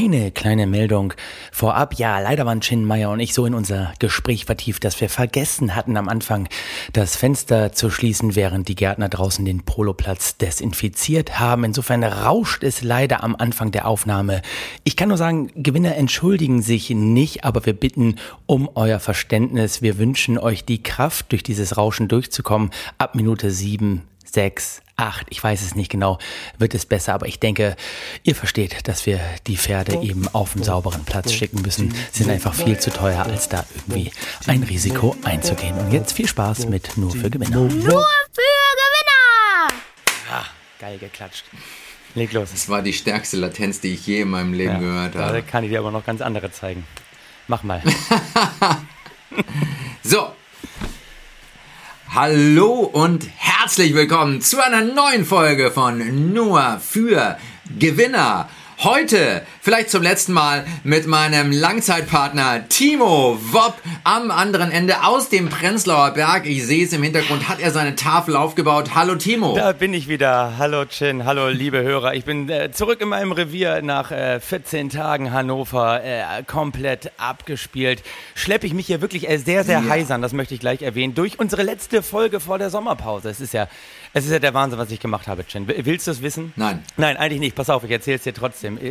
Eine kleine Meldung vorab. Ja, leider waren Chin Meyer und ich so in unser Gespräch vertieft, dass wir vergessen hatten, am Anfang das Fenster zu schließen, während die Gärtner draußen den Poloplatz desinfiziert haben. Insofern rauscht es leider am Anfang der Aufnahme. Ich kann nur sagen, Gewinner entschuldigen sich nicht, aber wir bitten um euer Verständnis. Wir wünschen euch die Kraft, durch dieses Rauschen durchzukommen. Ab Minute sieben, sechs, acht, ich weiß es nicht genau, wird es besser. Aber ich denke, ihr versteht, dass wir die Pferde eben auf einen sauberen Platz schicken müssen. Sie sind einfach viel zu teuer, als da irgendwie ein Risiko einzugehen. Und jetzt viel Spaß mit Nur für Gewinner. Nur für Gewinner! Ah, geil geklatscht. Leg los. Das war die stärkste Latenz, die ich je in meinem Leben Ja, gehört Da habe. kann ich dir aber noch ganz andere zeigen. Mach mal. So. Hallo und herzlich willkommen zu einer neuen Folge von Nur für Gewinner. Heute, vielleicht zum letzten Mal, mit meinem Langzeitpartner Timo Wopp am anderen Ende aus dem Prenzlauer Berg. Ich sehe es im Hintergrund, hat er seine Tafel aufgebaut. Hallo Timo. Da bin ich wieder. Hallo Chin, hallo liebe Hörer. Ich bin äh, zurück in meinem Revier nach äh, 14 Tagen Hannover, äh, komplett abgespielt. Schleppe ich mich hier wirklich äh, sehr, sehr Ja. heisern, das möchte ich gleich erwähnen, durch unsere letzte Folge vor der Sommerpause. Es ist ja, es ist ja der Wahnsinn, was ich gemacht habe. Will- Willst du es wissen? Nein. Nein, eigentlich nicht. Pass auf, ich erzähle es dir trotzdem.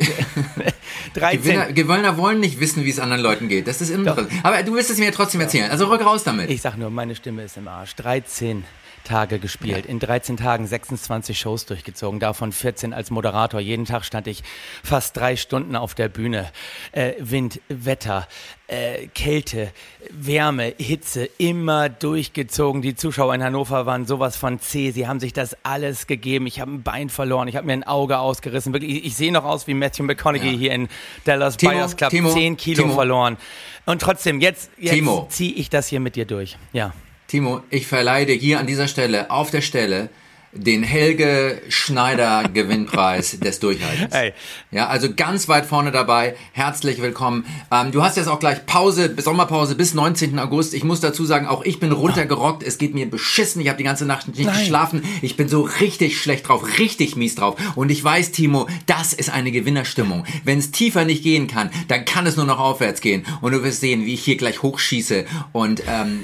Äh, 13. Gewinner, Gewinner wollen nicht wissen, wie es anderen Leuten geht. Das ist immer. Aber du willst es mir trotzdem erzählen. Also rück raus damit. Ich sag nur, meine Stimme ist im Arsch. 13 Tage gespielt. In 13 Tagen 26 Shows durchgezogen, davon 14 als Moderator. Jeden Tag stand ich fast drei Stunden auf der Bühne. Äh, Wind, Wetter, äh, Kälte, Wärme, Hitze, immer durchgezogen. Die Zuschauer in Hannover waren sowas von zäh. Sie haben sich das alles gegeben. Ich habe ein Bein verloren. Ich habe mir ein Auge ausgerissen. Wirklich, ich, ich sehe noch aus wie Matthew McConaughey Ja. hier in Dallas Timo, Buyers Club. Timo, 10 Kilo Timo. verloren. Und trotzdem, jetzt, jetzt ziehe ich das hier mit dir durch. Ja. Timo, ich verleihe dir hier an dieser Stelle, auf der Stelle, den Helge Schneider Gewinnpreis des Durchhaltens. Ey. Ja, also ganz weit vorne dabei. Herzlich willkommen. Ähm, du hast jetzt auch gleich Pause, Sommerpause bis 19. August. Ich muss dazu sagen, auch ich bin runtergerockt. Es geht mir beschissen. Ich habe die ganze Nacht nicht Nein. geschlafen. Ich bin so richtig schlecht drauf, richtig mies drauf. Und ich weiß, Timo, das ist eine Gewinnerstimmung. Wenn es tiefer nicht gehen kann, dann kann es nur noch aufwärts gehen. Und du wirst sehen, wie ich hier gleich hochschieße und ähm,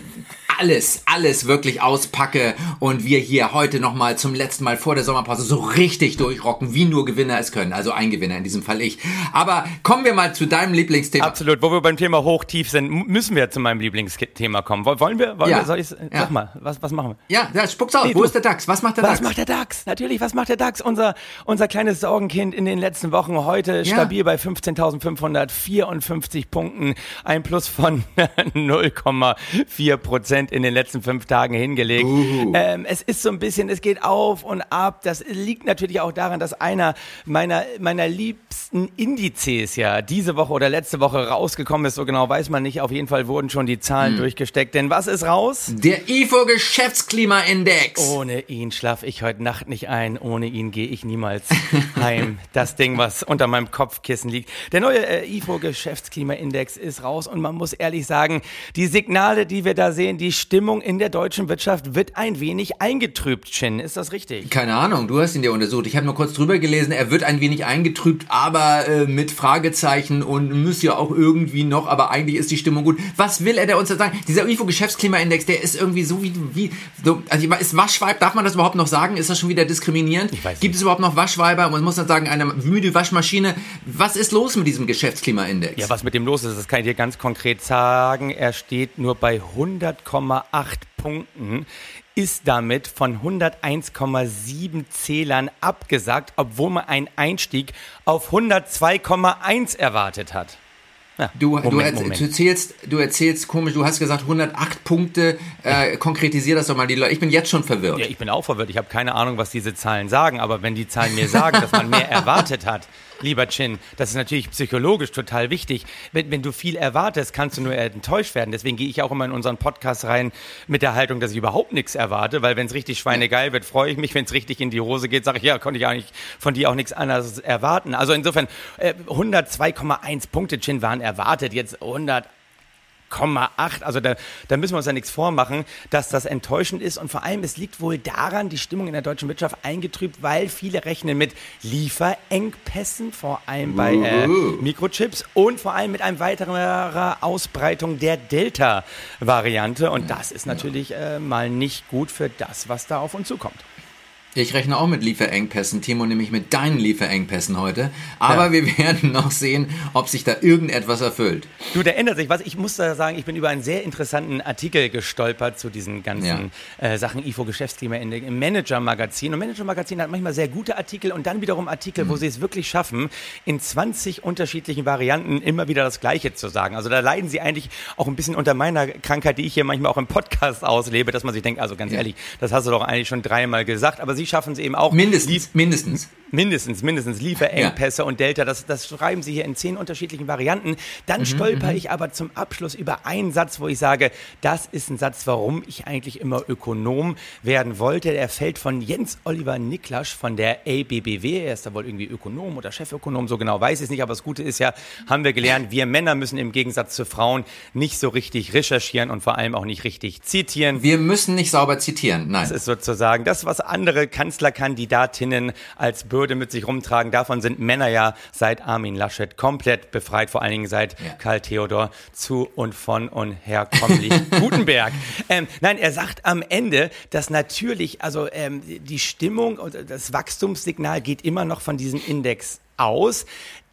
alles, alles wirklich auspacke und wir hier heute nochmal zum letzten Mal vor der Sommerpause so richtig durchrocken, wie nur Gewinner es können. Also ein Gewinner, in diesem Fall ich. Aber kommen wir mal zu deinem Lieblingsthema. Absolut. Wo wir beim Thema hoch-tief sind, müssen wir zu meinem Lieblingsthema kommen. Woll- Wollen wir? Wollen Ja. wir? Soll ich's? Sag Ja. mal, was, was machen wir? Ja, ja, spuck's aus. Nee, Wo du. ist der DAX? Was macht der Was DAX? macht der DAX? Natürlich, was macht der DAX? Unser, unser kleines Sorgenkind in den letzten Wochen. Heute stabil bei 15.554 Punkten. Ein Plus von 0,4 Prozent in den letzten fünf Tagen hingelegt. Ähm, es ist so ein bisschen, es geht auf und ab. Das liegt natürlich auch daran, dass einer meiner, meiner liebsten Indizes ja diese Woche oder letzte Woche rausgekommen ist. So genau weiß man nicht. Auf jeden Fall wurden schon die Hm. Zahlen durchgesteckt. Denn was ist raus? Der IFO Geschäftsklimaindex. Ohne ihn schlafe ich heute Nacht nicht ein. Ohne ihn gehe ich niemals heim. Das Ding, was unter meinem Kopfkissen liegt. Der neue äh, IFO Geschäftsklimaindex ist raus und man muss ehrlich sagen, die Signale, die wir da sehen, die Stimmung in der deutschen Wirtschaft wird ein wenig eingetrübt, Chin. Ist das richtig? Keine Ahnung, du hast ihn dir untersucht. Ich habe nur kurz drüber gelesen, er wird ein wenig eingetrübt, aber äh, mit Fragezeichen und muss ja auch irgendwie noch, aber eigentlich ist die Stimmung gut. Was will er der uns da sagen? Dieser IFO Geschäftsklimaindex, der ist irgendwie so wie, wie so, also ist Waschweib, darf man das überhaupt noch sagen? Ist das schon wieder diskriminierend? Ich weiß Gibt es überhaupt noch Waschweiber? Man muss dann sagen, eine müde Waschmaschine. Was ist los mit diesem Geschäftsklimaindex? Ja, was mit dem los ist, das kann ich dir ganz konkret sagen. Er steht nur bei 100,8 Punkten, ist damit von 101,7 Zählern abgesagt, obwohl man einen Einstieg auf 102,1 erwartet hat. Ja, Du, du, Moment, Moment. du erzählst, du erzählst komisch, du hast gesagt 108 Punkte, äh, konkretisier das doch mal die Leute. Ich bin jetzt schon verwirrt. Ja, ich bin auch verwirrt. Ich habe keine Ahnung, was diese Zahlen sagen, aber wenn die Zahlen mir sagen, dass man mehr erwartet hat, lieber Chin, das ist natürlich psychologisch total wichtig. Wenn, wenn du viel erwartest, kannst du nur enttäuscht werden. Deswegen gehe ich auch immer in unseren Podcast rein mit der Haltung, dass ich überhaupt nichts erwarte, weil wenn es richtig schweinegeil wird, freue ich mich. Wenn es richtig in die Hose geht, sage ich, ja, konnte ich eigentlich von dir auch nichts anderes erwarten. Also insofern, äh, 102,1 Punkte, Chin, waren erwartet. Jetzt 100 8,8. Also da, da müssen wir uns ja nichts vormachen, dass das enttäuschend ist. Und vor allem, es liegt wohl daran, die Stimmung in der deutschen Wirtschaft eingetrübt, weil viele rechnen mit Lieferengpässen, vor allem bei äh, Mikrochips und vor allem mit einer weiteren Ausbreitung der Delta-Variante. Und das ist natürlich äh, mal nicht gut für das, was da auf uns zukommt. Ich rechne auch mit Lieferengpässen, Timo, nämlich mit deinen Lieferengpässen heute. Aber ja. wir werden noch sehen, ob sich da irgendetwas erfüllt. Du, da ändert sich was. Ich muss da sagen, ich bin über einen sehr interessanten Artikel gestolpert zu diesen ganzen ja. äh, Sachen IFO Geschäftsklima im Manager-Magazin. Und Manager-Magazin hat manchmal sehr gute Artikel und dann wiederum Artikel, mhm. wo sie es wirklich schaffen, in 20 unterschiedlichen Varianten immer wieder das Gleiche zu sagen. Also da leiden sie eigentlich auch ein bisschen unter meiner Krankheit, die ich hier manchmal auch im Podcast auslebe, dass man sich denkt, also ganz ja. ehrlich, das hast du doch eigentlich schon dreimal gesagt. Aber sie Sie schaffen es eben auch. Mindestens, mindestens. Mindestens, mindestens Lieferengpässe ja. und Delta, das, das schreiben Sie hier in zehn unterschiedlichen Varianten. Dann mhm, stolper mhm. ich aber zum Abschluss über einen Satz, wo ich sage, das ist ein Satz, warum ich eigentlich immer Ökonom werden wollte. Der fällt von Jens Oliver Niklasch von der ABBW. Er ist da wohl irgendwie Ökonom oder Chefökonom, so genau weiß ich es nicht. Aber das Gute ist ja, haben wir gelernt, wir Männer müssen im Gegensatz zu Frauen nicht so richtig recherchieren und vor allem auch nicht richtig zitieren. Wir müssen nicht sauber zitieren, nein. Das ist sozusagen das, was andere Kanzlerkandidatinnen als Bürde mit sich rumtragen. Davon sind Männer ja seit Armin Laschet komplett befreit, vor allen Dingen seit ja. Karl Theodor zu und von und herkommlich Gutenberg. Ähm, nein, er sagt am Ende, dass natürlich, also ähm, die Stimmung und das Wachstumssignal geht immer noch von diesem Index aus.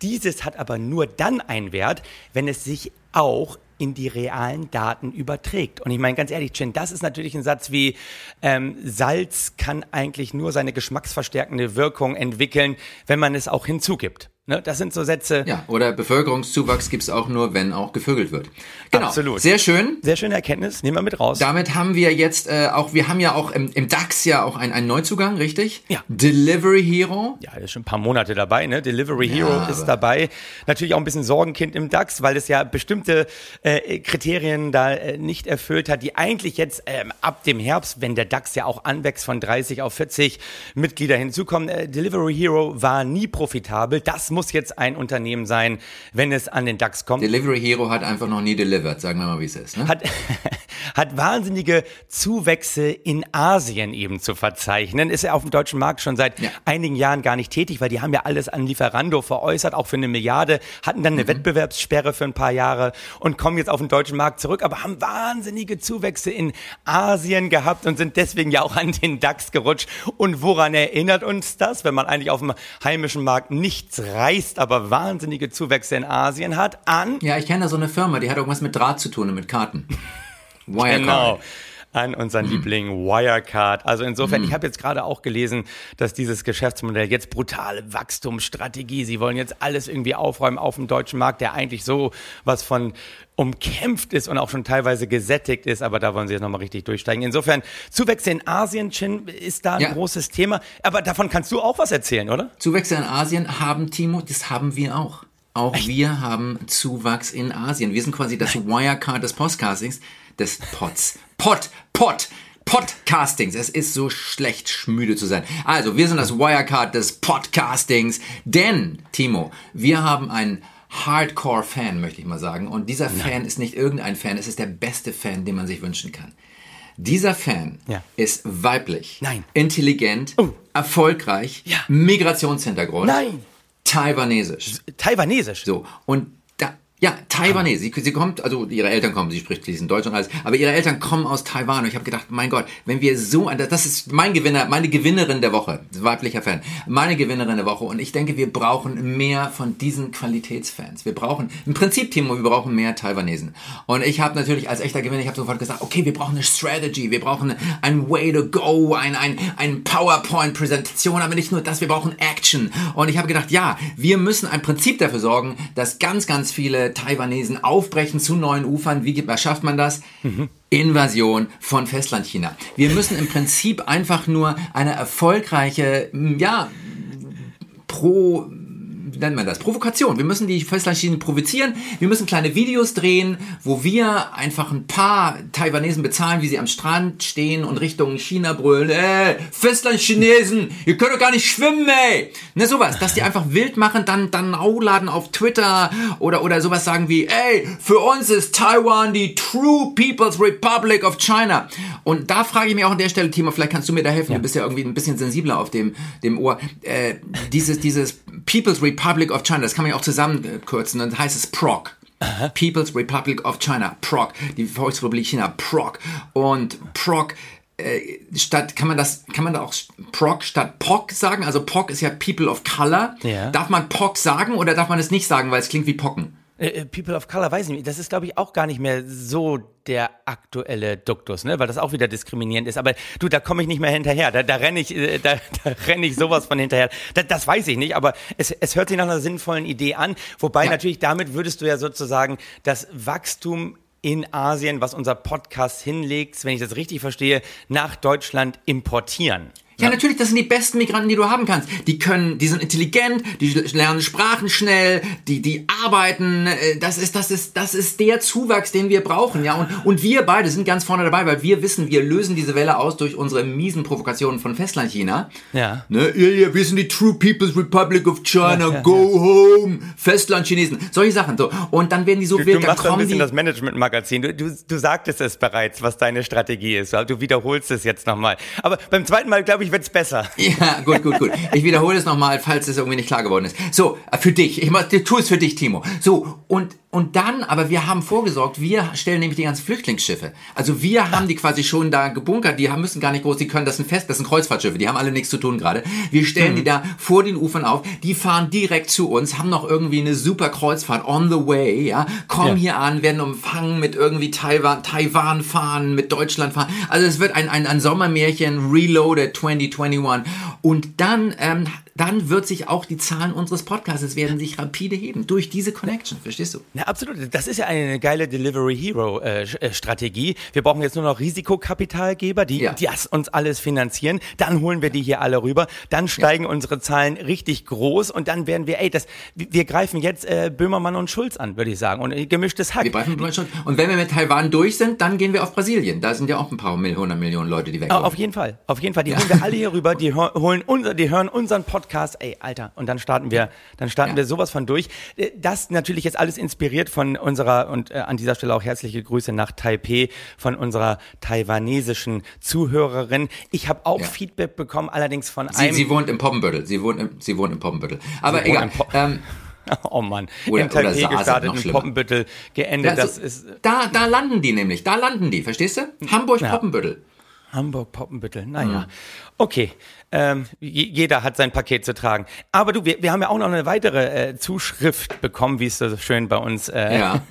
Dieses hat aber nur dann einen Wert, wenn es sich auch in die realen Daten überträgt. Und ich meine ganz ehrlich, Chin, das ist natürlich ein Satz wie ähm, Salz kann eigentlich nur seine geschmacksverstärkende Wirkung entwickeln, wenn man es auch hinzugibt. Ne, das sind so Sätze. Ja, oder Bevölkerungszuwachs gibt es auch nur, wenn auch gevögelt wird. Genau. Absolut. Sehr schön. Sehr schöne Erkenntnis. Nehmen wir mit raus. Damit haben wir jetzt äh, auch, wir haben ja auch im, im DAX ja auch einen, einen Neuzugang, richtig? Ja. Delivery Hero. Ja, ist schon ein paar Monate dabei, ne? Delivery ja, Hero ist dabei. Natürlich auch ein bisschen Sorgenkind im DAX, weil es ja bestimmte äh, Kriterien da äh, nicht erfüllt hat, die eigentlich jetzt ähm, ab dem Herbst, wenn der DAX ja auch anwächst von 30 auf 40 Mitglieder hinzukommen, äh, Delivery Hero war nie profitabel. Das muss muss jetzt ein Unternehmen sein, wenn es an den DAX kommt. Delivery Hero hat einfach noch nie delivered, sagen wir mal, wie es ist. Ne? Hat, hat wahnsinnige Zuwächse in Asien eben zu verzeichnen. Ist ja auf dem deutschen Markt schon seit ja. einigen Jahren gar nicht tätig, weil die haben ja alles an Lieferando veräußert, auch für eine Milliarde, hatten dann eine mhm. Wettbewerbssperre für ein paar Jahre und kommen jetzt auf den deutschen Markt zurück, aber haben wahnsinnige Zuwächse in Asien gehabt und sind deswegen ja auch an den DAX gerutscht. Und woran erinnert uns das, wenn man eigentlich auf dem heimischen Markt nichts reicht? Reißt, aber wahnsinnige Zuwächse in Asien hat, an. Ja, ich kenne da so eine Firma, die hat irgendwas mit Draht zu tun und mit Karten. Wirecard. Genau an unseren. Liebling Wirecard. Also insofern, ich habe jetzt gerade auch gelesen, dass dieses Geschäftsmodell jetzt brutale Wachstumsstrategie, sie wollen jetzt alles irgendwie aufräumen auf dem deutschen Markt, der eigentlich so was von umkämpft ist und auch schon teilweise gesättigt ist, aber da wollen sie jetzt nochmal richtig durchsteigen. Insofern, Zuwächse in Asien, Chin, ist da ein ja. großes Thema. Aber davon kannst du auch was erzählen, oder? Zuwächse in Asien haben, Timo, das haben wir auch. Auch Echt? wir haben Zuwachs in Asien. Wir sind quasi das. Wirecard des Podcastings, des Pots. Pot, Pot. Podcastings. Es ist so schlecht, schmüde zu sein. Also, wir sind das Wirecard des Podcastings. Denn, Timo, wir haben einen Hardcore-Fan, möchte ich mal sagen. Und dieser Nein. Fan ist nicht irgendein Fan, es ist der beste Fan, den man sich wünschen kann. Dieser Fan ja. ist weiblich, Nein. intelligent, oh. erfolgreich, ja. Migrationshintergrund, Nein. taiwanesisch. Taiwanesisch? So. Und ja, Taiwanese. Sie, sie kommt, also ihre Eltern kommen, sie spricht fließend Deutsch und alles, aber ihre Eltern kommen aus Taiwan und ich habe gedacht, mein Gott, wenn wir so, das ist mein Gewinner, meine Gewinnerin der Woche, weiblicher Fan, meine Gewinnerin der Woche und ich denke, wir brauchen mehr von diesen Qualitätsfans. Wir brauchen, im Prinzip, Timo, wir brauchen mehr Taiwanesen. Und ich habe natürlich als echter Gewinner, ich habe sofort gesagt, okay, wir brauchen eine Strategy, wir brauchen ein Way to go, ein, ein, ein PowerPoint-Präsentation, aber nicht nur das, wir brauchen Action. Und ich habe gedacht, ja, wir müssen ein Prinzip dafür sorgen, dass ganz, ganz viele Taiwanesen aufbrechen zu neuen Ufern. Wie schafft man das? Mhm. Invasion von Festlandchina. Wir müssen im Prinzip einfach nur eine erfolgreiche, ja, pro nennt man das? Provokation. Wir müssen die Festlandchinesen provozieren. Wir müssen kleine Videos drehen, wo wir einfach ein paar Taiwanesen bezahlen, wie sie am Strand stehen und Richtung China brüllen. Ey, Festlandchinesen, ihr könnt doch gar nicht schwimmen, ey. Ne, sowas. Dass die einfach wild machen, dann, dann aufladen auf Twitter oder, oder sowas sagen wie, ey, für uns ist Taiwan die True People's Republic of China. Und da frage ich mich auch an der Stelle, Timo, vielleicht kannst du mir da helfen. Ja. Du bist ja irgendwie ein bisschen sensibler auf dem, dem Ohr. Äh, dieses, dieses People's Republic of China, das kann man ja auch zusammenkürzen, dann heißt es PROC. Aha. People's Republic of China, PROC, die Volksrepublik China, PROC. Und PROC äh, statt kann man das kann man da auch PROC statt POC sagen? Also POC ist ja People of Color. Ja. Darf man POC sagen oder darf man es nicht sagen, weil es klingt wie Pocken? Äh, äh, People of Color, weiß ich nicht. Das ist, glaube ich, auch gar nicht mehr so der aktuelle Duktus, ne? weil das auch wieder diskriminierend ist. Aber du, da komme ich nicht mehr hinterher. Da, da renne ich, äh, da, da renne ich sowas von hinterher. Da, das weiß ich nicht, aber es, es hört sich nach einer sinnvollen Idee an. Wobei ja. natürlich damit würdest du ja sozusagen das Wachstum in Asien, was unser Podcast hinlegt, wenn ich das richtig verstehe, nach Deutschland importieren. Ja, ja, natürlich, das sind die besten Migranten, die du haben kannst. Die können, die sind intelligent, die lernen Sprachen schnell, die, die arbeiten. Äh, das ist, das ist, das ist der Zuwachs, den wir brauchen, ja. Und, und wir beide sind ganz vorne dabei, weil wir wissen, wir lösen diese Welle aus durch unsere miesen Provokationen von Festlandchina. Ja. Ne? Ja, wir sind die True People's Republic of China, ja, ja, go home, Festlandchinesen. Solche Sachen, so. Und dann werden die so du, wild, du machst ein bisschen das Management-Magazin. Du, du, du sagtest es bereits, was deine Strategie ist. Du wiederholst es jetzt nochmal. Aber beim zweiten Mal, glaube ich, Hoffentlich wird's besser. Ja, gut, gut, gut. Ich wiederhole es nochmal, falls es irgendwie nicht klar geworden ist. So, äh, für dich. Ich mach, tu es für dich, Timo. So, und und dann, aber wir haben vorgesorgt, wir stellen nämlich die ganzen Flüchtlingsschiffe. Also wir haben die quasi schon da gebunkert, die haben, müssen gar nicht groß, die können, das sind fest, das sind Kreuzfahrtschiffe, die haben alle nichts zu tun gerade. Wir stellen mhm. die da vor den Ufern auf, die fahren direkt zu uns, haben noch irgendwie eine super Kreuzfahrt on the way, ja, kommen ja. hier an, werden umfangen mit irgendwie Taiwan, Taiwan fahren, mit Deutschland fahren. Also es wird ein, ein, ein Sommermärchen, Reloaded 2021. Und dann ähm, dann wird sich auch die Zahlen unseres Podcasts werden sich rapide heben durch diese Connection. Verstehst du? Ja, absolut. Das ist ja eine geile Delivery Hero äh, äh, Strategie. Wir brauchen jetzt nur noch Risikokapitalgeber, die, ja. die uns alles finanzieren. Dann holen wir die hier alle rüber. Dann steigen ja. unsere Zahlen richtig groß und dann werden wir, ey, das, wir greifen jetzt äh, Böhmermann und Schulz an, würde ich sagen. Und äh, gemischtes Hack. Wir greifen Böhmermann Schulz. Und wenn wir mit Taiwan durch sind, dann gehen wir auf Brasilien. Da sind ja auch ein paar hundert Millionen Leute, die weg Auf jeden Fall. Auf jeden Fall. Die ja. holen wir alle hier rüber. Die holen unser, die hören unseren Podcast Podcast, ey, Alter, und dann starten wir, dann starten ja. wir sowas von durch. Äh, das natürlich jetzt alles inspiriert von unserer, und äh, an dieser Stelle auch herzliche Grüße nach Taipei, von unserer taiwanesischen Zuhörerin. Ich habe auch ja. Feedback bekommen, allerdings von sie, einem. Sie wohnt im Poppenbüttel, sie wohnt im, sie wohnt im Poppenbüttel. Aber sie egal. Ähm, Oh Mann, oder, in Taipei gestartet, in Poppenbüttel geendet. Ja, so, das ist da, da landen die nämlich, da landen die, verstehst du? Hamburg-Poppenbüttel. Hamburg-Poppenbüttel, naja. Mhm. Okay, ähm, jeder hat sein Paket zu tragen. Aber du, wir, wir haben ja auch noch eine weitere äh, Zuschrift bekommen, wie es so schön bei uns äh, ja.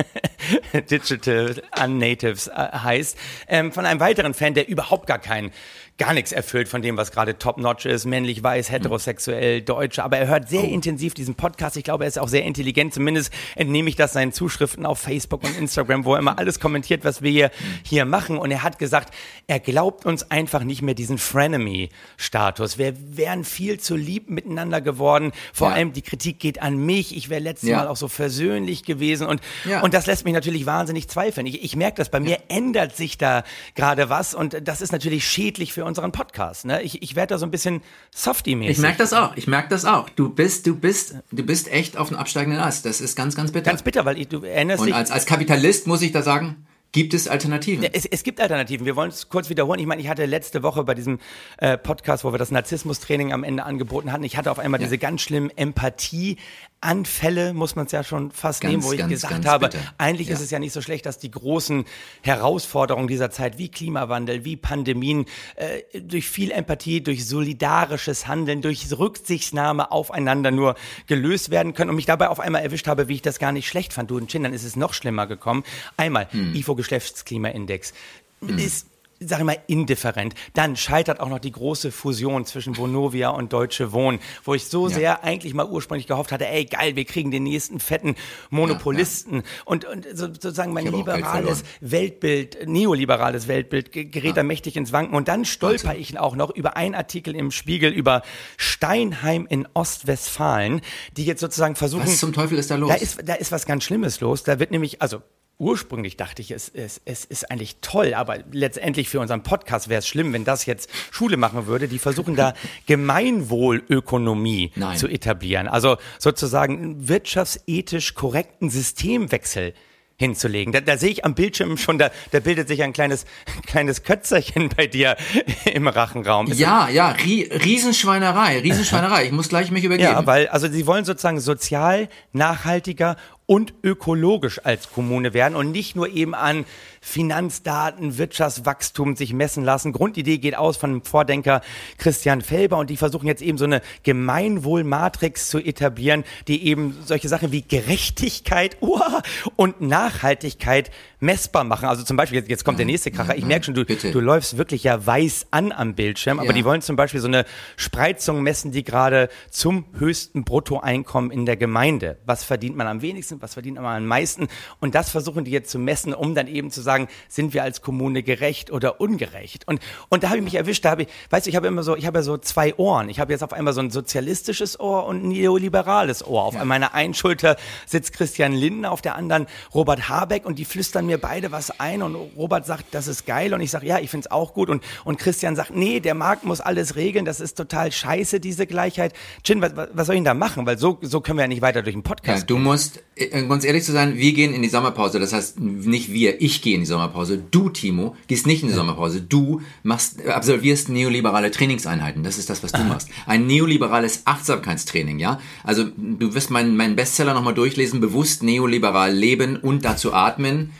Digital Unnatives äh, heißt, ähm, von einem weiteren Fan, der überhaupt gar kein gar nichts erfüllt von dem, was gerade top-notch ist, männlich, weiß, heterosexuell, deutsch. Aber er hört sehr oh. intensiv diesen Podcast. Ich glaube, er ist auch sehr intelligent. Zumindest entnehme ich das seinen Zuschriften auf Facebook und Instagram, wo er immer alles kommentiert, was wir hier, hier machen. Und er hat gesagt, er glaubt uns einfach nicht mehr diesen Frenemy-Status. Wir wären viel zu lieb miteinander geworden. Vor ja. allem die Kritik geht an mich. Ich wäre letztes ja. Mal auch so versöhnlich gewesen. Und, ja. und das lässt mich natürlich wahnsinnig zweifeln. Ich, ich merke das, bei mir ändert sich da gerade was. Und das ist natürlich schädlich für unseren Podcast. Ne? Ich, ich werde da so ein bisschen softy-mäßig. Ich merke das auch. Ich merke das auch. Du bist, du bist, du bist echt auf dem absteigenden Ast. Das ist ganz, ganz bitter. Ganz bitter, weil ich, du erinnerst Und dich. Und als, als Kapitalist muss ich da sagen, Gibt es Alternativen? Es, es, gibt Alternativen. Wir wollen es kurz wiederholen. Ich meine, ich hatte letzte Woche bei diesem äh, Podcast, wo wir das Narzissmus-Training am Ende angeboten hatten, ich hatte auf einmal ja. diese ganz schlimmen Empathie Anfälle, muss man es ja schon fast ganz, nehmen, wo ich ganz, gesagt ganz habe, bitte. eigentlich ja. ist es ja nicht so schlecht, dass die großen Herausforderungen dieser Zeit wie Klimawandel, wie Pandemien, äh, durch viel Empathie, durch solidarisches Handeln, durch Rücksichtnahme aufeinander nur gelöst werden können und mich dabei auf einmal erwischt habe, wie ich das gar nicht schlecht fand. Du und Chin, dann ist es noch schlimmer gekommen. Einmal, hm. IFO Geschlechtsklimaindex. Hm. Ist sag ich mal, indifferent. Dann scheitert auch noch die große Fusion zwischen Vonovia und Deutsche Wohnen, wo ich so ja. sehr eigentlich mal ursprünglich gehofft hatte, ey geil, wir kriegen den nächsten fetten Monopolisten ja, ja. Und, und sozusagen mein liberales Weltbild, neoliberales Weltbild gerät da mächtig ins Wanken. Und dann stolper ich auch noch über einen Artikel im Spiegel über Steinheim in Ostwestfalen, die jetzt sozusagen versuchen. Was zum Teufel ist da los? Da ist, da ist was ganz Schlimmes los. Da wird nämlich, also ursprünglich dachte ich, es, es, es ist eigentlich toll, aber letztendlich für unseren Podcast wäre es schlimm, wenn das jetzt Schule machen würde. Die versuchen da Gemeinwohlökonomie Nein. zu etablieren. Also sozusagen einen wirtschaftsethisch korrekten Systemwechsel hinzulegen. Da, da sehe ich am Bildschirm schon, da, da bildet sich ein kleines, kleines Kötzerchen bei dir im Rachenraum. Ist ja, ja, Riesenschweinerei, Riesenschweinerei. Ich muss gleich mich übergeben. Ja, weil, also sie wollen sozusagen sozial, nachhaltiger und ökologisch als Kommune werden und nicht nur eben an Finanzdaten, Wirtschaftswachstum sich messen lassen. Grundidee geht aus von dem Vordenker Christian Felber und die versuchen jetzt eben so eine Gemeinwohlmatrix zu etablieren, die eben solche Sachen wie Gerechtigkeit uah, und Nachhaltigkeit messbar machen. Also zum Beispiel, jetzt, jetzt kommt der nächste Kracher. Ich merke schon, du, du läufst wirklich ja weiß an am Bildschirm, aber ja. die wollen zum Beispiel so eine Spreizung messen, die gerade zum höchsten Bruttoeinkommen in der Gemeinde. Was verdient man am wenigsten, was verdient man am meisten? Und das versuchen die jetzt zu messen, um dann eben zu sagen, sind wir als Kommune gerecht oder ungerecht? Und, und da habe ich mich erwischt, da habe ich, weißt du, ich habe immer so, ich habe ja so zwei Ohren. Ich habe jetzt auf einmal so ein sozialistisches Ohr und ein neoliberales Ohr. Auf ja. meiner einen Schulter sitzt Christian Lindner, auf der anderen Robert Habeck und die flüstern mir beide was ein und Robert sagt, das ist geil und ich sage, ja, ich finde es auch gut und, und Christian sagt, nee, der Markt muss alles regeln, das ist total scheiße, diese Gleichheit. Chin, was, was soll ich denn da machen? Weil so, so können wir ja nicht weiter durch den Podcast ja, Du musst, äh, ganz ehrlich zu sein, wir gehen in die Sommerpause, das heißt nicht wir, ich gehe in die Sommerpause. Du, Timo, gehst nicht in die Sommerpause. Du machst, absolvierst neoliberale Trainingseinheiten. Das ist das, was du machst. Ein neoliberales Achtsamkeitstraining, ja? Also, du wirst meinen, meinen Bestseller nochmal durchlesen, bewusst neoliberal leben und dazu atmen.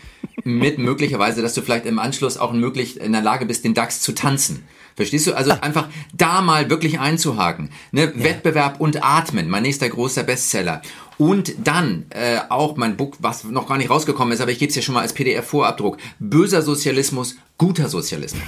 Mit möglicherweise, dass du vielleicht im Anschluss auch möglich in der Lage bist, den DAX zu tanzen. Verstehst du? Also einfach da mal wirklich einzuhaken. Ne? Ja. Wettbewerb und Atmen, mein nächster großer Bestseller. Und dann äh, auch mein Buch, was noch gar nicht rausgekommen ist, aber ich gebe es ja schon mal als PDF-Vorabdruck. Böser Sozialismus, guter Sozialismus.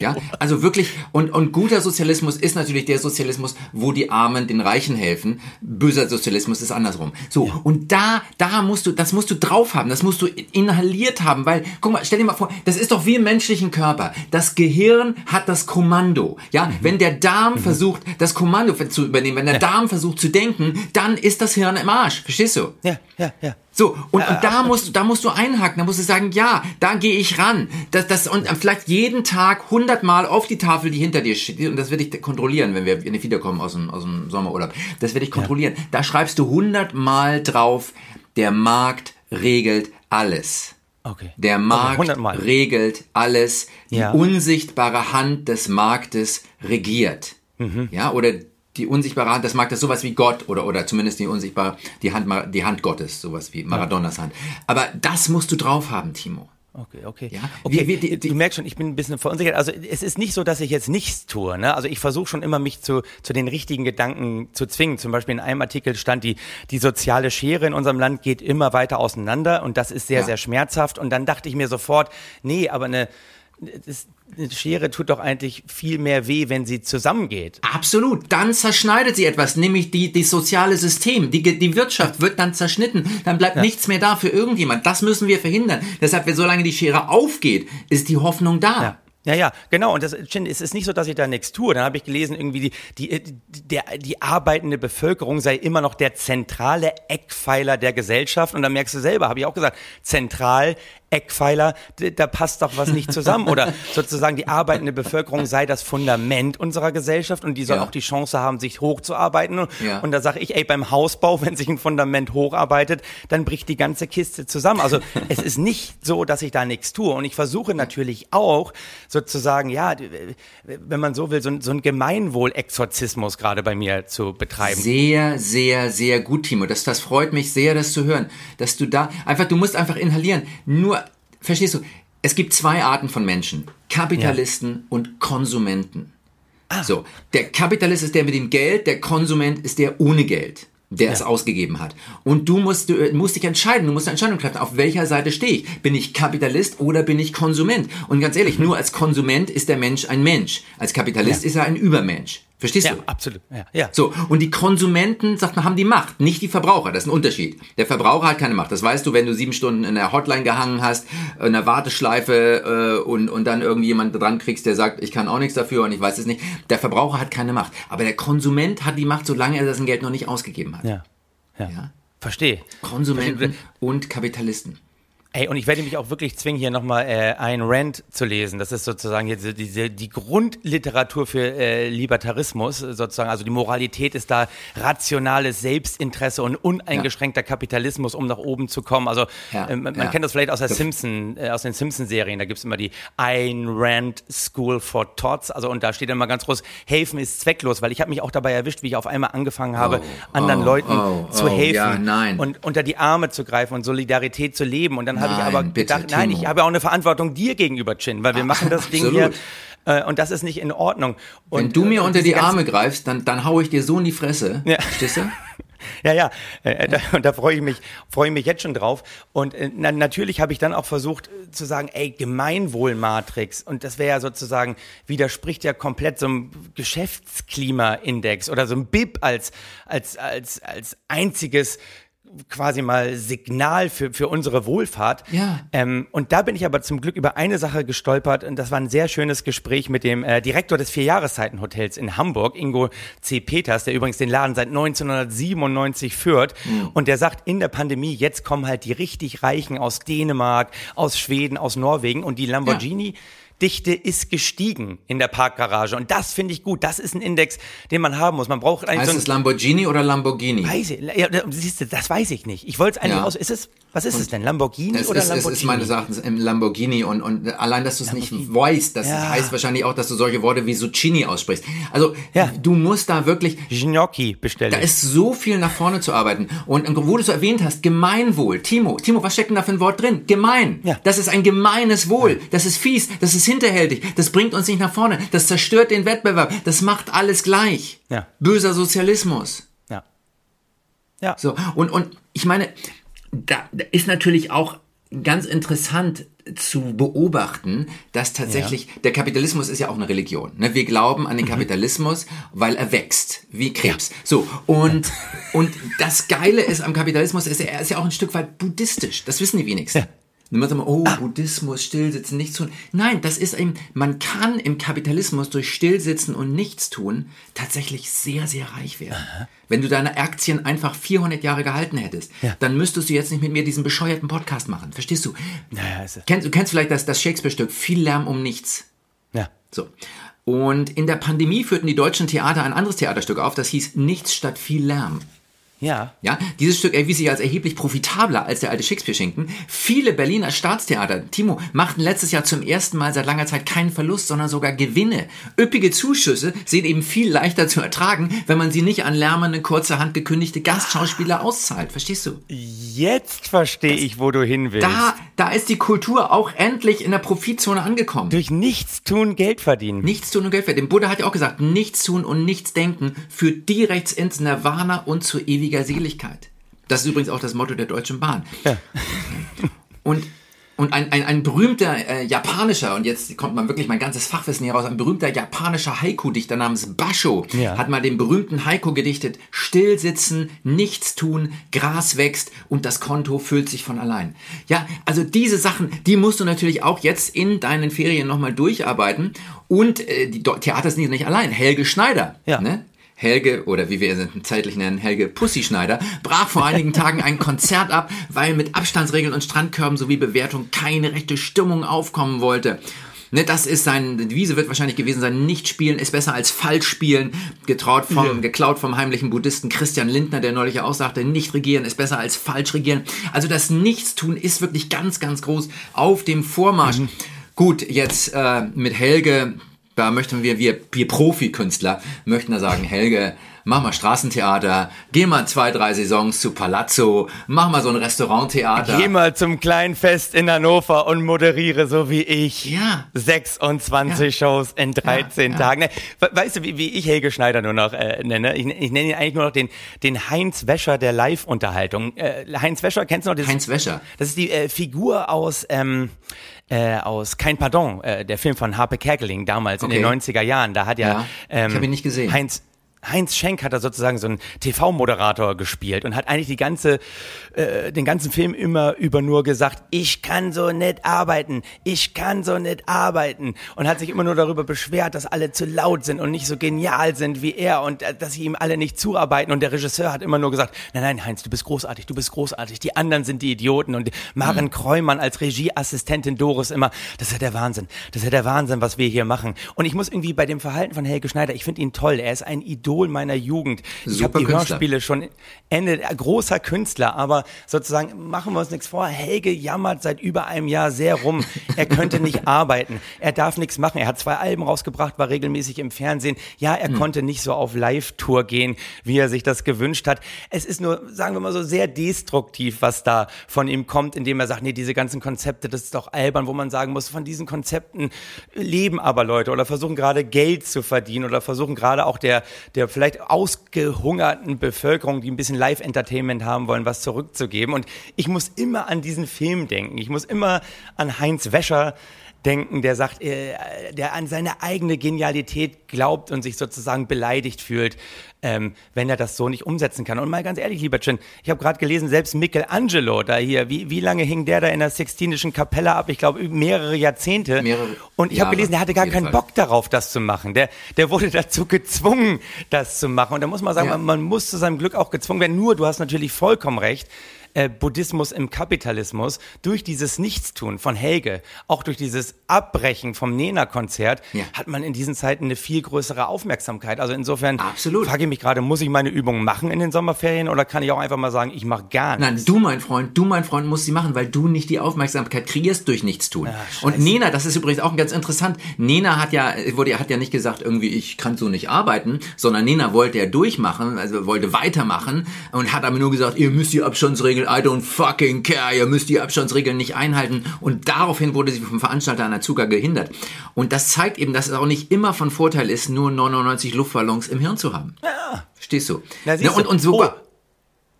Ja, also wirklich, und, und guter Sozialismus ist natürlich der Sozialismus, wo die Armen den Reichen helfen. Böser Sozialismus ist andersrum. So, ja. und da, da musst du, das musst du drauf haben, das musst du inhaliert haben, weil, guck mal, stell dir mal vor, das ist doch wie im menschlichen Körper. Das Gehirn hat das Kommando. Ja, mhm. wenn der Darm mhm. versucht, das Kommando zu übernehmen, wenn der ja. Darm versucht zu denken, dann ist das Hirn im Arsch. Verstehst du? Ja, ja, ja. So, und, und da musst du, da musst du einhaken, da musst du sagen, ja, da gehe ich ran. Das, das, und vielleicht jeden Tag hundertmal auf die Tafel, die hinter dir steht, und das werde ich kontrollieren, wenn wir wiederkommen aus dem, aus dem Sommerurlaub. Das werde ich kontrollieren. Ja. Da schreibst du hundertmal drauf, der Markt regelt alles. Okay. Der Markt okay, regelt alles. Die ja. unsichtbare Hand des Marktes regiert. Mhm. Ja, oder die unsichtbare Hand, das mag das sowas wie Gott oder, oder zumindest die unsichtbare, die Hand, die Hand Gottes, sowas wie Maradonas Hand. Aber das musst du drauf haben, Timo. Okay, okay. Ja? okay wie, wie, die, du merkst schon, ich bin ein bisschen verunsichert. Also es ist nicht so, dass ich jetzt nichts tue. Ne? Also ich versuche schon immer, mich zu, zu den richtigen Gedanken zu zwingen. Zum Beispiel in einem Artikel stand, die, die soziale Schere in unserem Land geht immer weiter auseinander und das ist sehr, ja. sehr schmerzhaft. Und dann dachte ich mir sofort, nee, aber eine das, eine Schere tut doch eigentlich viel mehr weh, wenn sie zusammengeht. Absolut. Dann zerschneidet sie etwas, nämlich die, die soziale System. Die, die Wirtschaft wird dann zerschnitten. Dann bleibt ja. nichts mehr da für irgendjemand. Das müssen wir verhindern. Deshalb, wenn solange die Schere aufgeht, ist die Hoffnung da. Ja. Ja, ja, genau. Und das, es ist nicht so, dass ich da nichts tue. Dann habe ich gelesen, irgendwie die, die, der, die arbeitende Bevölkerung sei immer noch der zentrale Eckpfeiler der Gesellschaft. Und dann merkst du selber, habe ich auch gesagt, zentral, Eckpfeiler, da passt doch was nicht zusammen. Oder sozusagen die arbeitende Bevölkerung sei das Fundament unserer Gesellschaft und die soll ja. auch die Chance haben, sich hochzuarbeiten. Ja. Und da sage ich, ey, beim Hausbau, wenn sich ein Fundament hocharbeitet, dann bricht die ganze Kiste zusammen. Also es ist nicht so, dass ich da nichts tue. Und ich versuche natürlich auch sozusagen, ja, wenn man so will, so, so ein Gemeinwohlexorzismus gerade bei mir zu betreiben. Sehr, sehr, sehr gut, Timo. Das, das freut mich sehr, das zu hören. Dass du da einfach, du musst einfach inhalieren. Nur verstehst du, es gibt zwei Arten von Menschen. Kapitalisten ja. und Konsumenten. Ah. So, der Kapitalist ist der mit dem Geld, der Konsument ist der ohne Geld. der es ausgegeben hat. Und du musst, du musst dich entscheiden, du musst eine Entscheidung treffen, auf welcher Seite stehe ich? Bin ich Kapitalist oder bin ich Konsument? Und ganz ehrlich, nur als Konsument ist der Mensch ein Mensch. Als Kapitalist Ja. ist er ein Übermensch. Verstehst Ja, du? absolut. Ja, ja. So, und die Konsumenten, sagt man, haben die Macht, nicht die Verbraucher. Das ist ein Unterschied. Der Verbraucher hat keine Macht. Das weißt du, wenn du sieben Stunden in der Hotline gehangen hast, in der Warteschleife äh, und, und dann irgendwie jemand dran kriegst, der sagt, ich kann auch nichts dafür und ich weiß es nicht. Der Verbraucher hat keine Macht. Aber der Konsument hat die Macht, solange er das Geld noch nicht ausgegeben hat. ja. ja. Ja? Verstehe. Konsumenten und Kapitalisten. Ey, und ich werde mich auch wirklich zwingen, hier nochmal äh, ein Rant zu lesen. Das ist sozusagen jetzt diese, die Grundliteratur für äh, Libertarismus, sozusagen. Also die Moralität ist da rationales Selbstinteresse und uneingeschränkter Kapitalismus, um nach oben zu kommen. Also Ja, äh, man, ja. kennt das vielleicht aus der Simpson, äh, aus den Simpson-Serien. Da gibt's immer die Ayn Rand School for Tots. Also und da steht immer ganz groß, helfen ist zwecklos, weil ich habe mich auch dabei erwischt, wie ich auf einmal angefangen habe, anderen oh, Leuten oh, zu oh, helfen ja, und unter die Arme zu greifen und Solidarität zu leben. Und dann habe ich Nein, aber bitte, gedacht, nein, Timo. ich habe auch eine Verantwortung dir gegenüber, Chin, weil wir machen das Ding hier absolut. äh, und das ist nicht in Ordnung. Und, Wenn du mir äh, unter die Arme greifst, dann, dann hau ich dir so in die Fresse. Ja. Verstehst du? Ja, ja, äh, da, und da freue ich mich, freue ich mich jetzt schon drauf. Und äh, na, natürlich habe ich dann auch versucht äh, zu sagen, ey, Gemeinwohlmatrix. Und das wäre ja sozusagen, widerspricht ja komplett so einem Geschäftsklimaindex oder so ein BIP als, als, als, als einziges quasi mal Signal für, für unsere Wohlfahrt. Ja. Ähm, und da bin ich aber zum Glück über eine Sache gestolpert und das war ein sehr schönes Gespräch mit dem äh, Direktor des Vierjahreszeitenhotels in Hamburg, Ingo C. Peters, der übrigens den Laden seit 1997 führt. Und der sagt, in der Pandemie, jetzt kommen halt die richtig Reichen aus Dänemark, aus Schweden, aus Norwegen und die Lamborghini. Dichte ist gestiegen in der Parkgarage. Und das finde ich gut. Das ist ein Index, den man haben muss. Man braucht eigentlich Heißt so es Lamborghini oder Lamborghini? Weiß ich, ja, siehst du, das weiß ich nicht. Ich wollte es eigentlich Ja. aus. Ist es, was ist es denn? Lamborghini Es oder ist, es Lamborghini? ist meines Erachtens im Lamborghini und, und allein, dass du es nicht weißt, das Ja. heißt wahrscheinlich auch, dass du solche Worte wie Zucchini aussprichst. Also Ja. du musst da wirklich, Gnocchi bestelle. da ist so viel nach vorne zu arbeiten. Und wo du es erwähnt hast, Gemeinwohl. Timo, Timo, was steckt denn da für ein Wort drin? Gemein. Ja. Das ist ein gemeines Wohl. Das ist fies. Das ist hinterhältig. Das bringt uns nicht nach vorne. Das zerstört den Wettbewerb. Das macht alles gleich. Ja. Böser Sozialismus. ja. Ja. So, und, und ich meine, da, ist natürlich auch ganz interessant zu beobachten, dass tatsächlich der Kapitalismus ist ja auch eine Religion. Ne? Wir glauben an den Mhm. Kapitalismus, weil er wächst, wie Krebs. So, und, und das Geile ist am Kapitalismus, ist, er ist ja auch ein Stück weit buddhistisch. Das wissen die wenigsten. Ja. Und man sagt oh, Ah. Buddhismus, Stillsitzen, nichts tun. Nein, das ist eben, man kann im Kapitalismus durch Stillsitzen und Nichtstun tatsächlich sehr, sehr reich werden. Wenn du deine Aktien einfach 400 Jahre gehalten hättest, Ja. dann müsstest du jetzt nicht mit mir diesen bescheuerten Podcast machen. Verstehst du? Ja, ist es. Kennst, du kennst vielleicht das, das Shakespeare-Stück, viel Lärm um nichts. Ja. So. Und in der Pandemie führten die deutschen Theater ein anderes Theaterstück auf, das hieß Nichts statt viel Lärm. Ja. Ja, dieses Stück erwies sich als erheblich profitabler als der alte Shakespeare-Schinken. Viele Berliner Staatstheater, Timo, machten letztes Jahr zum ersten Mal seit langer Zeit keinen Verlust, sondern sogar Gewinne. Üppige Zuschüsse sind eben viel leichter zu ertragen, wenn man sie nicht an lärmende, kurzerhand gekündigte Gastschauspieler auszahlt. Verstehst du? Jetzt verstehe ich, wo du hin willst. Da, da ist die Kultur auch endlich in der Profitzone angekommen. Durch nichts tun Geld verdienen. Nichts tun und Geld verdienen. Buddha hat ja auch gesagt, nichts tun und nichts denken führt direkt ins Nirvana und zu ewiger Seligkeit. Das ist übrigens auch das Motto der Deutschen Bahn. Und, und ein, ein, ein berühmter äh, japanischer, und jetzt kommt man wirklich mein ganzes Fachwissen hier raus, ein berühmter japanischer Haiku-Dichter namens Basho Ja. hat mal den berühmten Haiku gedichtet, still sitzen, nichts tun, Gras wächst und das Konto füllt sich von allein. Ja, also diese Sachen, die musst du natürlich auch jetzt in deinen Ferien nochmal durcharbeiten. Und äh, die Do- Theater sind nicht allein. Helge Schneider, Ja. ne? Helge, oder wie wir ihn zeitlich nennen, Helge Pussy Schneider, brach vor einigen Tagen ein Konzert ab, weil mit Abstandsregeln und Strandkörben sowie Bewertung keine rechte Stimmung aufkommen wollte. Ne, das ist sein, die Devise wird wahrscheinlich gewesen sein, nicht spielen ist besser als falsch spielen, getraut vom, geklaut vom heimlichen Buddhisten Christian Lindner, der neulich ja auch sagte, nicht regieren ist besser als falsch regieren. Also das Nichtstun ist wirklich ganz, ganz groß auf dem Vormarsch. Gut, jetzt äh, mit Helge, da möchten wir, wir, wir Profikünstler, möchten da sagen, Helge, mach mal Straßentheater, geh mal zwei, drei Saisons zu Palazzo, mach mal so ein Restauranttheater. Geh mal zum kleinen Fest in Hannover und moderiere so wie ich. Ja. 26 ja. Shows in 13 ja, Tagen. Weißt du, wie, wie ich Helge Schneider nur noch äh, nenne? Ich, ich nenne ihn eigentlich nur noch den, den Heinz Wäscher der Live-Unterhaltung. Äh, Heinz Wäscher, kennst du noch? Das, Heinz Wäscher. Das ist die äh, Figur aus... Ähm, äh, aus Kein Pardon, äh, der Film von Harpe Kerkeling damals okay. in den 90er Jahren. Da hat ja, ja ähm, ich ihn nicht gesehen. Heinz Heinz Schenk hat da sozusagen so einen TV-Moderator gespielt und hat eigentlich die ganze, äh, den ganzen Film immer über nur gesagt, ich kann so nicht arbeiten, ich kann so nicht arbeiten. Und hat sich immer nur darüber beschwert, dass alle zu laut sind und nicht so genial sind wie er und äh, dass sie ihm alle nicht zuarbeiten. Und der Regisseur hat immer nur gesagt, nein, nein, Heinz, du bist großartig, du bist großartig, die anderen sind die Idioten und Maren mhm. Kreumann als Regieassistentin Doris immer, das ist ja der Wahnsinn, das ist ja der Wahnsinn, was wir hier machen. Und ich muss irgendwie bei dem Verhalten von Helge Schneider, ich finde ihn toll, er ist ein Idol Idol meiner Jugend. Ich habe die Künstler. Hörspiele schon Ende großer Künstler, aber sozusagen machen wir uns nichts vor. Helge jammert seit über einem Jahr sehr rum. Er könnte nicht arbeiten. Er darf nichts machen. Er hat zwei Alben rausgebracht, war regelmäßig im Fernsehen. Ja, er hm. konnte nicht so auf Live-Tour gehen, wie er sich das gewünscht hat. Es ist nur, sagen wir mal so, sehr destruktiv, was da von ihm kommt, indem er sagt, nee, diese ganzen Konzepte, das ist doch albern, wo man sagen muss, von diesen Konzepten leben aber Leute oder versuchen gerade Geld zu verdienen oder versuchen gerade auch der, der vielleicht ausgehungerten Bevölkerung, die ein bisschen Live-Entertainment haben wollen, was zurückzugeben. Und ich muss immer an diesen Film denken. Ich muss immer an Heinz Wäscher denken, der sagt, äh, der an seine eigene Genialität glaubt und sich sozusagen beleidigt fühlt, ähm, wenn er das so nicht umsetzen kann. Und mal ganz ehrlich, lieber Chin, ich habe gerade gelesen, selbst Michelangelo da hier, wie, wie lange hing der da in der Sixtinischen Kapelle ab? Ich glaube, mehrere Jahrzehnte. Mehrere und ich habe gelesen, der hatte gar keinen Fall. Bock darauf, das zu machen. Der, der wurde dazu gezwungen, das zu machen. Und da muss man sagen, ja. man, man muss zu seinem Glück auch gezwungen werden. Nur, du hast natürlich vollkommen recht, äh, Buddhismus im Kapitalismus durch dieses Nichtstun von Helge, auch durch dieses Abbrechen vom Nena-Konzert, ja. hat man in diesen Zeiten eine viel größere Aufmerksamkeit. Also insofern Absolut. frage ich mich gerade, muss ich meine Übungen machen in den Sommerferien oder kann ich auch einfach mal sagen, ich mache gar nichts? Nein, du, mein Freund, du, mein Freund, musst sie machen, weil du nicht die Aufmerksamkeit kriegst durch Nichtstun. Ja, Und Nena, das ist übrigens auch ganz interessant. Nena hat ja, wurde, hat ja nicht gesagt, irgendwie, ich kann so nicht arbeiten, sondern Nena wollte ja durchmachen, also wollte weitermachen und hat aber nur gesagt, ihr müsst die Abstandsregeln I don't fucking care, ihr müsst die Abstandsregeln nicht einhalten. Und daraufhin wurde sie vom Veranstalter an der Zucker gehindert. Und das zeigt eben, dass es auch nicht immer von Vorteil ist, nur 99 Luftballons im Hirn zu haben. Ja. Stehst du? Na, ja, und, und sogar. Oh.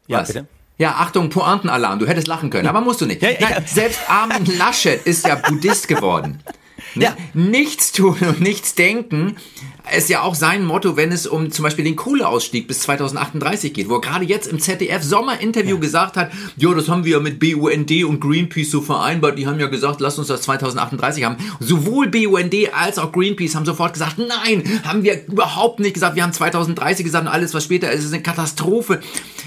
Ja, Was? bitte. Ja, Achtung, Pointenalarm. Du hättest lachen können, aber musst du nicht. Ja, Nein, selbst Armin Laschet ist ja Buddhist geworden. Ja. Nichts tun und nichts denken ist ja auch sein Motto, wenn es um zum Beispiel den Kohleausstieg bis 2038 geht, wo er gerade jetzt im ZDF Sommerinterview ja. gesagt hat, ja, das haben wir ja mit BUND und Greenpeace so vereinbart, die haben ja gesagt, lass uns das 2038 haben. Sowohl BUND als auch Greenpeace haben sofort gesagt, nein, haben wir überhaupt nicht gesagt, wir haben 2030 gesagt und alles, was später ist, ist eine Katastrophe.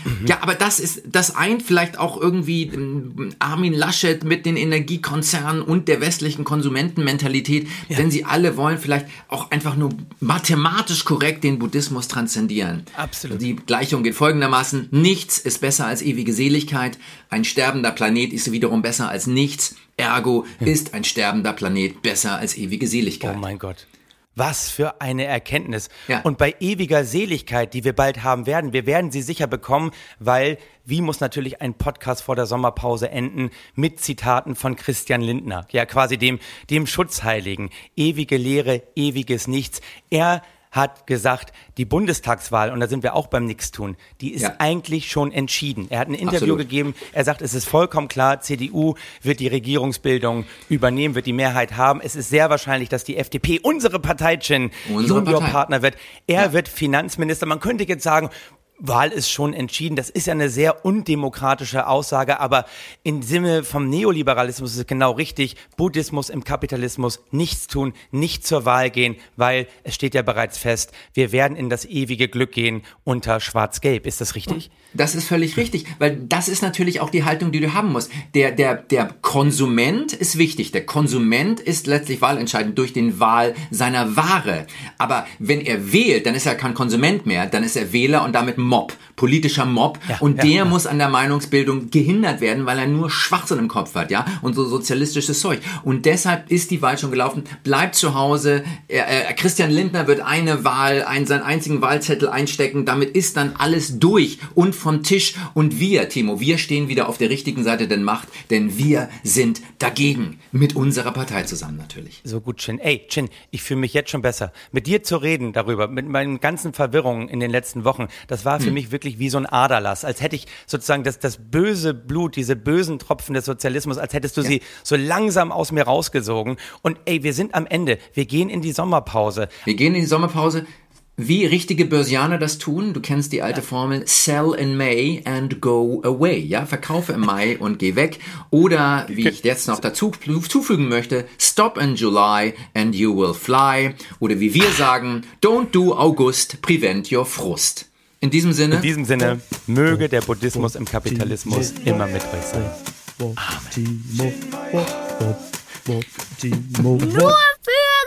Mhm. Ja, aber das ist, das eint vielleicht auch irgendwie ähm, Armin Laschet mit den Energiekonzernen und der westlichen Konsumentenmentalität, ja. wenn sie alle wollen, vielleicht auch einfach nur mathematisch korrekt den Buddhismus transzendieren. Absolut. Die Gleichung geht folgendermaßen, nichts ist besser als ewige Seligkeit, ein sterbender Planet ist wiederum besser als nichts, ergo ist ein sterbender Planet besser als ewige Seligkeit. Oh mein Gott. Was für eine Erkenntnis. Ja. Und bei ewiger Seligkeit, die wir bald haben werden, wir werden sie sicher bekommen, weil wie muss natürlich ein Podcast vor der Sommerpause enden mit Zitaten von Christian Lindner, ja quasi dem, dem Schutzheiligen. Ewige Lehre, ewiges Nichts. Er hat gesagt, die Bundestagswahl, und da sind wir auch beim Nichtstun, die ist ja. eigentlich schon entschieden. Er hat ein Interview Absolut. gegeben, er sagt, es ist vollkommen klar, CDU wird die Regierungsbildung übernehmen, wird die Mehrheit haben. Es ist sehr wahrscheinlich, dass die FDP unsere Parteichin Juniorpartner wird. Er ja. wird Finanzminister. Man könnte jetzt sagen, Wahl ist schon entschieden. Das ist ja eine sehr undemokratische Aussage, aber im Sinne vom Neoliberalismus ist es genau richtig. Buddhismus im Kapitalismus nichts tun, nicht zur Wahl gehen, weil es steht ja bereits fest, wir werden in das ewige Glück gehen unter Schwarz-Gelb. Ist das richtig? Das ist völlig richtig, weil das ist natürlich auch die Haltung, die du haben musst. Der, der, der Konsument ist wichtig. Der Konsument ist letztlich wahlentscheidend durch den Wahl seiner Ware. Aber wenn er wählt, dann ist er kein Konsument mehr, dann ist er Wähler und damit Mob, politischer Mob. Ja, und ja, der ja. muss an der Meinungsbildung gehindert werden, weil er nur Schwachsinn im Kopf hat, ja, und so sozialistisches Zeug. Und deshalb ist die Wahl schon gelaufen. Bleibt zu Hause. Äh, äh, Christian Lindner wird eine Wahl, einen, seinen einzigen Wahlzettel einstecken. Damit ist dann alles durch und vom Tisch. Und wir, Timo, wir stehen wieder auf der richtigen Seite der Macht, denn wir sind dagegen. Mit unserer Partei zusammen natürlich. So gut, Chin. Ey, Chin, ich fühle mich jetzt schon besser. Mit dir zu reden darüber, mit meinen ganzen Verwirrungen in den letzten Wochen, das war für Hm. mich wirklich wie so ein Aderlass. Als hätte ich sozusagen das, das böse Blut, diese bösen Tropfen des Sozialismus, als hättest du sie so langsam aus mir rausgesogen. Und ey, wir sind am Ende. Wir gehen in die Sommerpause. Wir gehen in die Sommerpause. Wie richtige Börsianer das tun, du kennst die alte Formel, sell in May and go away, ja, verkaufe im Mai und geh weg. Oder, wie ich jetzt noch dazu zufügen möchte, stop in July and you will fly. Oder wie wir sagen, don't do August, prevent your Frust. In diesem Sinne, In diesem Sinne, möge der Buddhismus im Kapitalismus immer mit euch sein. Nur für